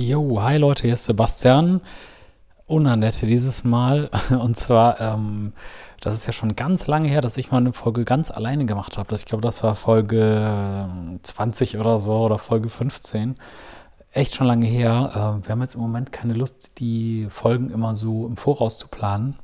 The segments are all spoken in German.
Jo, hi Leute, hier ist Sebastian. Unannette dieses Mal. Und zwar, ähm, das ist ja schon ganz lange her, dass ich mal eine Folge ganz alleine gemacht habe. Ich glaube, das war Folge 20 ähm, oder so oder Folge 15. Echt schon lange her. Äh, wir haben jetzt im Moment keine Lust, die Folgen immer so im Voraus zu planen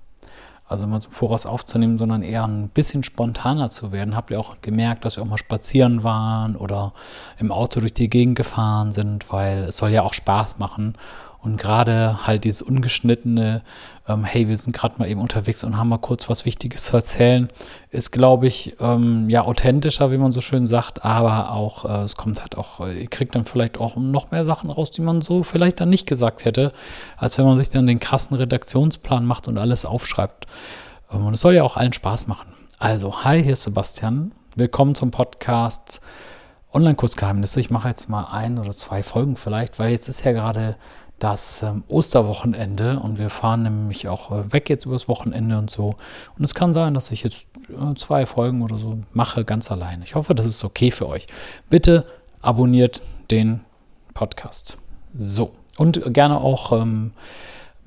also immer so Voraus aufzunehmen, sondern eher ein bisschen spontaner zu werden. Habt ihr auch gemerkt, dass wir auch mal spazieren waren oder im Auto durch die Gegend gefahren sind, weil es soll ja auch Spaß machen. Und gerade halt dieses ungeschnittene, ähm, hey, wir sind gerade mal eben unterwegs und haben mal kurz was Wichtiges zu erzählen, ist, glaube ich, ähm, ja, authentischer, wie man so schön sagt, aber auch, äh, es kommt halt auch, äh, ihr kriegt dann vielleicht auch noch mehr Sachen raus, die man so vielleicht dann nicht gesagt hätte, als wenn man sich dann den krassen Redaktionsplan macht und alles aufschreibt. Ähm, und es soll ja auch allen Spaß machen. Also, hi, hier ist Sebastian. Willkommen zum Podcast Online-Kursgeheimnisse. Ich mache jetzt mal ein oder zwei Folgen vielleicht, weil jetzt ist ja gerade das ähm, Osterwochenende und wir fahren nämlich auch äh, weg jetzt übers Wochenende und so. Und es kann sein, dass ich jetzt äh, zwei Folgen oder so mache, ganz alleine. Ich hoffe, das ist okay für euch. Bitte abonniert den Podcast. So. Und gerne auch ähm,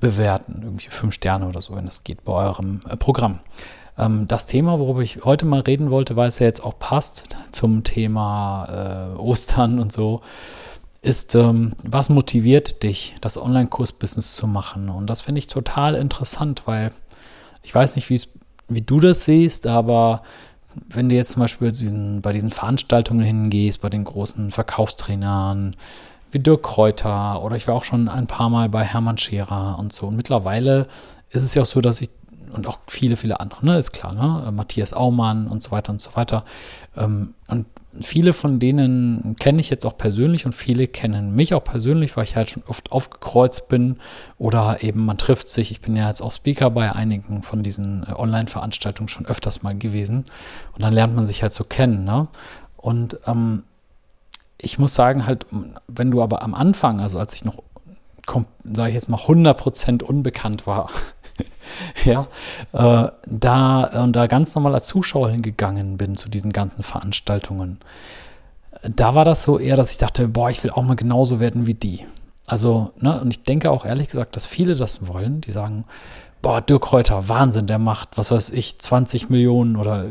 bewerten, irgendwie fünf Sterne oder so, wenn das geht bei eurem äh, Programm. Ähm, das Thema, worüber ich heute mal reden wollte, weil es ja jetzt auch passt zum Thema äh, Ostern und so, ist, ähm, was motiviert dich, das Online-Kurs-Business zu machen? Und das finde ich total interessant, weil ich weiß nicht, wie du das siehst, aber wenn du jetzt zum Beispiel diesen, bei diesen Veranstaltungen hingehst, bei den großen Verkaufstrainern, wie Dirk Kräuter oder ich war auch schon ein paar Mal bei Hermann Scherer und so. Und mittlerweile ist es ja auch so, dass ich und auch viele, viele andere, ne, ist klar, ne? Matthias Aumann und so weiter und so weiter. Ähm, und viele von denen kenne ich jetzt auch persönlich und viele kennen mich auch persönlich, weil ich halt schon oft aufgekreuzt bin oder eben man trifft sich. Ich bin ja jetzt auch Speaker bei einigen von diesen äh, Online-Veranstaltungen schon öfters mal gewesen und dann lernt man sich halt so kennen. Ne? Und ähm, ich muss sagen, halt, wenn du aber am Anfang, also als ich noch, sage ich jetzt mal, 100% unbekannt war, ja, äh, da und da ganz normal als Zuschauer hingegangen bin zu diesen ganzen Veranstaltungen, da war das so eher, dass ich dachte, boah, ich will auch mal genauso werden wie die. Also, ne, und ich denke auch ehrlich gesagt, dass viele das wollen, die sagen, boah, Dirk Kräuter, Wahnsinn, der macht, was weiß ich, 20 Millionen oder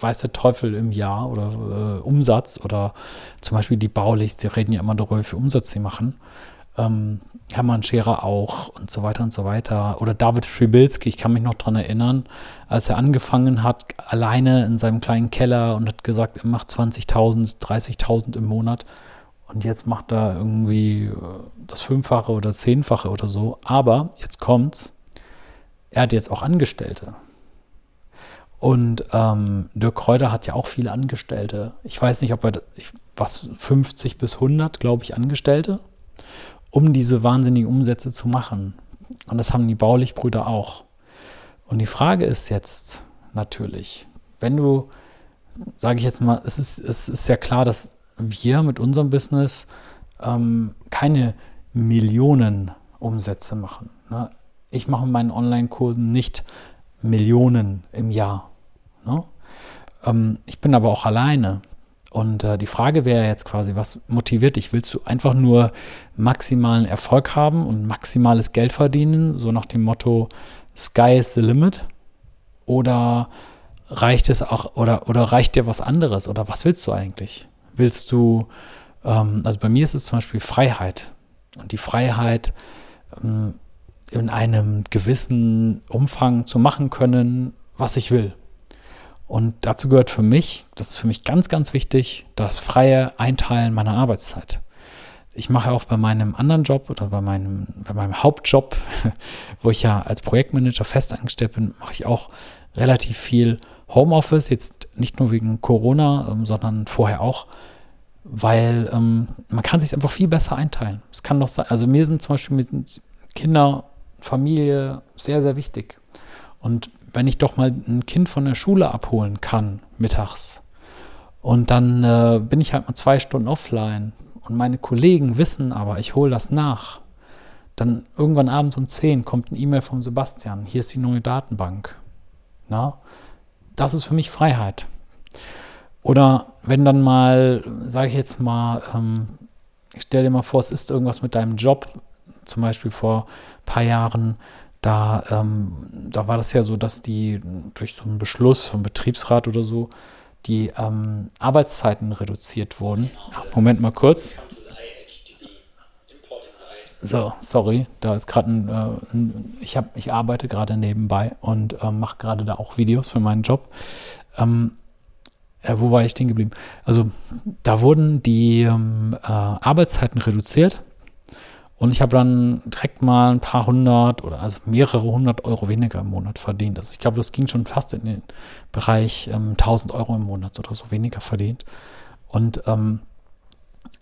weiß der Teufel im Jahr oder äh, Umsatz oder zum Beispiel die Baulichts, die reden ja immer darüber, wie viel Umsatz sie machen. Ähm, Hermann Scherer auch und so weiter und so weiter. Oder David Fribilski, ich kann mich noch daran erinnern, als er angefangen hat, alleine in seinem kleinen Keller und hat gesagt, er macht 20.000, 30.000 im Monat. Und jetzt macht er irgendwie äh, das Fünffache oder Zehnfache oder so. Aber jetzt kommt's er hat jetzt auch Angestellte. Und ähm, Dirk Kräuter hat ja auch viele Angestellte. Ich weiß nicht, ob er, was, 50 bis 100, glaube ich, Angestellte, um diese wahnsinnigen Umsätze zu machen. Und das haben die Baulich-Brüder auch. Und die Frage ist jetzt natürlich, wenn du, sage ich jetzt mal, es ist, es ist ja klar, dass wir mit unserem Business ähm, keine Millionen Umsätze machen. Ne? ich mache in meinen Online-Kursen nicht Millionen im Jahr. Ne? Ähm, ich bin aber auch alleine. Und äh, die Frage wäre jetzt quasi, was motiviert dich? Willst du einfach nur maximalen Erfolg haben und maximales Geld verdienen, so nach dem Motto Sky is the limit? Oder reicht es auch, oder, oder reicht dir was anderes? Oder was willst du eigentlich? Willst du, ähm, also bei mir ist es zum Beispiel Freiheit. Und die Freiheit, ähm, in einem gewissen Umfang zu machen können, was ich will. Und dazu gehört für mich, das ist für mich ganz, ganz wichtig, das freie Einteilen meiner Arbeitszeit. Ich mache auch bei meinem anderen Job oder bei meinem, bei meinem Hauptjob, wo ich ja als Projektmanager festangestellt bin, mache ich auch relativ viel Homeoffice, jetzt nicht nur wegen Corona, ähm, sondern vorher auch, weil ähm, man kann sich einfach viel besser einteilen. Es kann doch sein, also mir sind zum Beispiel sind Kinder Familie sehr, sehr wichtig. Und wenn ich doch mal ein Kind von der Schule abholen kann, mittags, und dann äh, bin ich halt mal zwei Stunden offline und meine Kollegen wissen aber, ich hole das nach. Dann irgendwann abends um 10 kommt ein E-Mail vom Sebastian, hier ist die neue Datenbank. Na, das ist für mich Freiheit. Oder wenn dann mal, sage ich jetzt mal, ähm, stell dir mal vor, es ist irgendwas mit deinem Job, zum Beispiel vor ein paar Jahren, da, ähm, da war das ja so, dass die durch so einen Beschluss vom Betriebsrat oder so die ähm, Arbeitszeiten reduziert wurden. Moment mal kurz. So, sorry, da ist gerade ein, äh, ich habe, ich arbeite gerade nebenbei und äh, mache gerade da auch Videos für meinen Job. Ähm, äh, wo war ich stehen geblieben? Also da wurden die ähm, äh, Arbeitszeiten reduziert und ich habe dann direkt mal ein paar hundert oder also mehrere hundert Euro weniger im Monat verdient. Also ich glaube, das ging schon fast in den Bereich ähm, 1000 Euro im Monat oder so weniger verdient. Und ähm,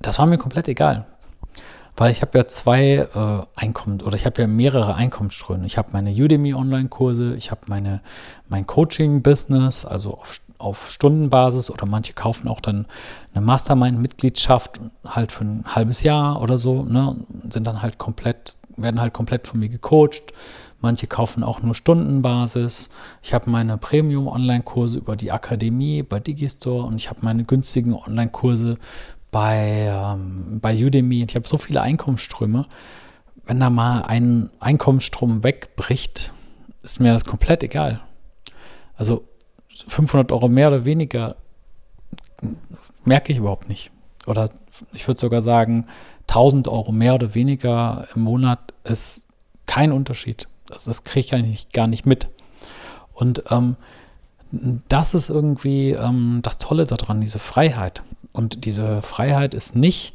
das war mir komplett egal. Weil ich habe ja zwei äh, Einkommen oder ich habe ja mehrere Einkommensströme. Ich habe meine Udemy Online-Kurse, ich habe mein Coaching-Business, also auf auf Stundenbasis oder manche kaufen auch dann eine Mastermind-Mitgliedschaft halt für ein halbes Jahr oder so, ne, sind dann halt komplett, werden halt komplett von mir gecoacht. Manche kaufen auch nur Stundenbasis. Ich habe meine Premium-Online-Kurse über die Akademie bei Digistore und ich habe meine günstigen Online-Kurse bei, ähm, bei Udemy. Ich habe so viele Einkommensströme. Wenn da mal ein Einkommensstrom wegbricht, ist mir das komplett egal. Also 500 Euro mehr oder weniger merke ich überhaupt nicht. Oder ich würde sogar sagen, 1000 Euro mehr oder weniger im Monat ist kein Unterschied. Das, das kriege ich eigentlich gar nicht mit. Und ähm, das ist irgendwie ähm, das Tolle daran, diese Freiheit. Und diese Freiheit ist nicht,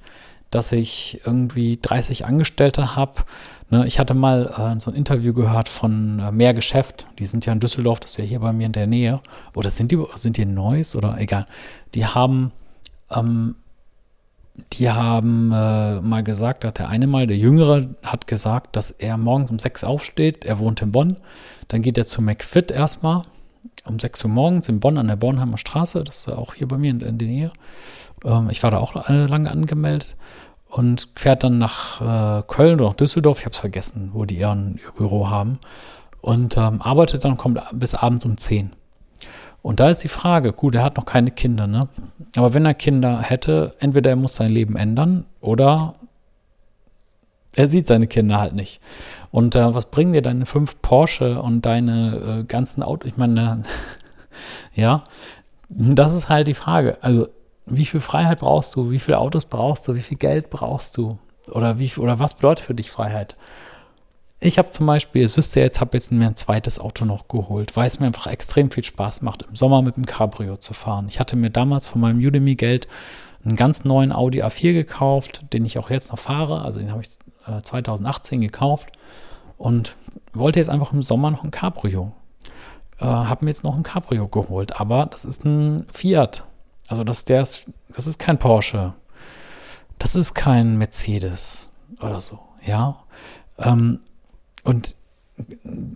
dass ich irgendwie 30 Angestellte habe. Ne, ich hatte mal äh, so ein Interview gehört von äh, Mehr Geschäft. Die sind ja in Düsseldorf, das ist ja hier bei mir in der Nähe. Oder sind die, sind die in Neuss oder egal. Die haben, ähm, die haben äh, mal gesagt, hat der eine mal, der Jüngere hat gesagt, dass er morgens um 6 aufsteht. Er wohnt in Bonn. Dann geht er zu McFit erstmal um 6 Uhr morgens in Bonn an der Bornheimer Straße. Das ist auch hier bei mir in, in der Nähe. Ähm, ich war da auch lange angemeldet und fährt dann nach äh, Köln oder nach Düsseldorf, ich habe es vergessen, wo die ihren, ihr Büro haben, und ähm, arbeitet dann, kommt bis abends um 10. Und da ist die Frage, gut, er hat noch keine Kinder, ne? Aber wenn er Kinder hätte, entweder er muss sein Leben ändern oder er sieht seine Kinder halt nicht. Und äh, was bringen dir deine fünf Porsche und deine äh, ganzen Autos? Ich meine, ja, das ist halt die Frage. Also wie viel Freiheit brauchst du, wie viele Autos brauchst du, wie viel Geld brauchst du oder wie oder was bedeutet für dich Freiheit? Ich habe zum Beispiel, es wisst ihr jetzt, habe jetzt mir ein zweites Auto noch geholt, weil es mir einfach extrem viel Spaß macht, im Sommer mit dem Cabrio zu fahren. Ich hatte mir damals von meinem Udemy-Geld einen ganz neuen Audi A4 gekauft, den ich auch jetzt noch fahre. Also den habe ich äh, 2018 gekauft und wollte jetzt einfach im Sommer noch ein Cabrio. Äh, habe mir jetzt noch ein Cabrio geholt, aber das ist ein Fiat also das, der ist, das ist kein Porsche. Das ist kein Mercedes oder so, ja. Ähm, und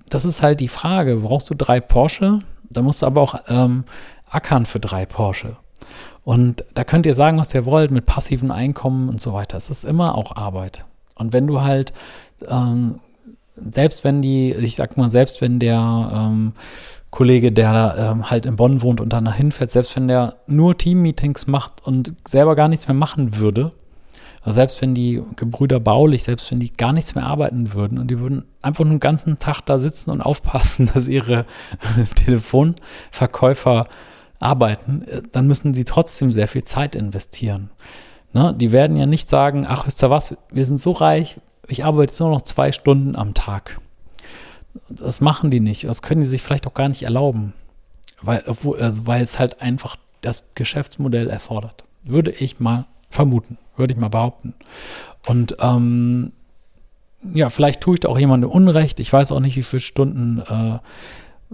das ist halt die Frage, brauchst du drei Porsche? Da musst du aber auch ähm, ackern für drei Porsche. Und da könnt ihr sagen, was ihr wollt, mit passivem Einkommen und so weiter. Es ist immer auch Arbeit. Und wenn du halt, ähm, selbst wenn die, ich sag mal, selbst wenn der ähm, Kollege, der ähm, halt in Bonn wohnt und danach hinfährt, selbst wenn der nur Team-Meetings macht und selber gar nichts mehr machen würde, also selbst wenn die Gebrüder Baulich, selbst wenn die gar nichts mehr arbeiten würden und die würden einfach nur den ganzen Tag da sitzen und aufpassen, dass ihre Telefonverkäufer arbeiten, äh, dann müssen sie trotzdem sehr viel Zeit investieren. Ne? Die werden ja nicht sagen, ach, wisst ihr was, wir sind so reich, ich arbeite jetzt nur noch zwei Stunden am Tag. Das machen die nicht. Das können die sich vielleicht auch gar nicht erlauben. Weil, also weil es halt einfach das Geschäftsmodell erfordert. Würde ich mal vermuten. Würde ich mal behaupten. Und ähm, ja, vielleicht tue ich da auch jemandem Unrecht. Ich weiß auch nicht, wie viele Stunden, äh,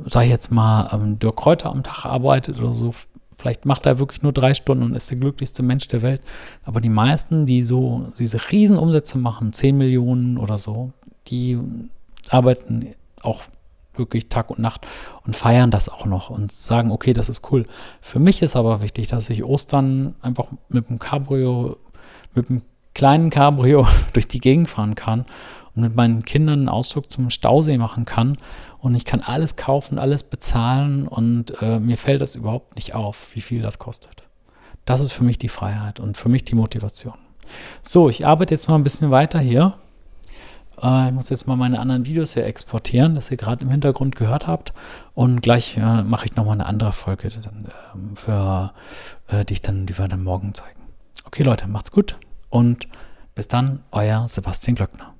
sag ich jetzt mal, ähm, Dirk Kräuter am Tag arbeitet oder so. Vielleicht macht er wirklich nur drei Stunden und ist der glücklichste Mensch der Welt. Aber die meisten, die so diese Riesenumsätze machen, 10 Millionen oder so, die arbeiten auch wirklich Tag und Nacht und feiern das auch noch und sagen, okay, das ist cool. Für mich ist aber wichtig, dass ich Ostern einfach mit dem Cabrio, mit dem kleinen Cabrio durch die Gegend fahren kann und mit meinen Kindern einen Ausflug zum Stausee machen kann und ich kann alles kaufen, alles bezahlen und äh, mir fällt das überhaupt nicht auf, wie viel das kostet. Das ist für mich die Freiheit und für mich die Motivation. So, ich arbeite jetzt mal ein bisschen weiter hier. Äh, ich muss jetzt mal meine anderen Videos hier exportieren, das ihr gerade im Hintergrund gehört habt. Und gleich äh, mache ich nochmal eine andere Folge, dann, äh, für, äh, die ich dann, die wir dann morgen zeigen. Okay, Leute, macht's gut und bis dann, euer Sebastian Glöckner.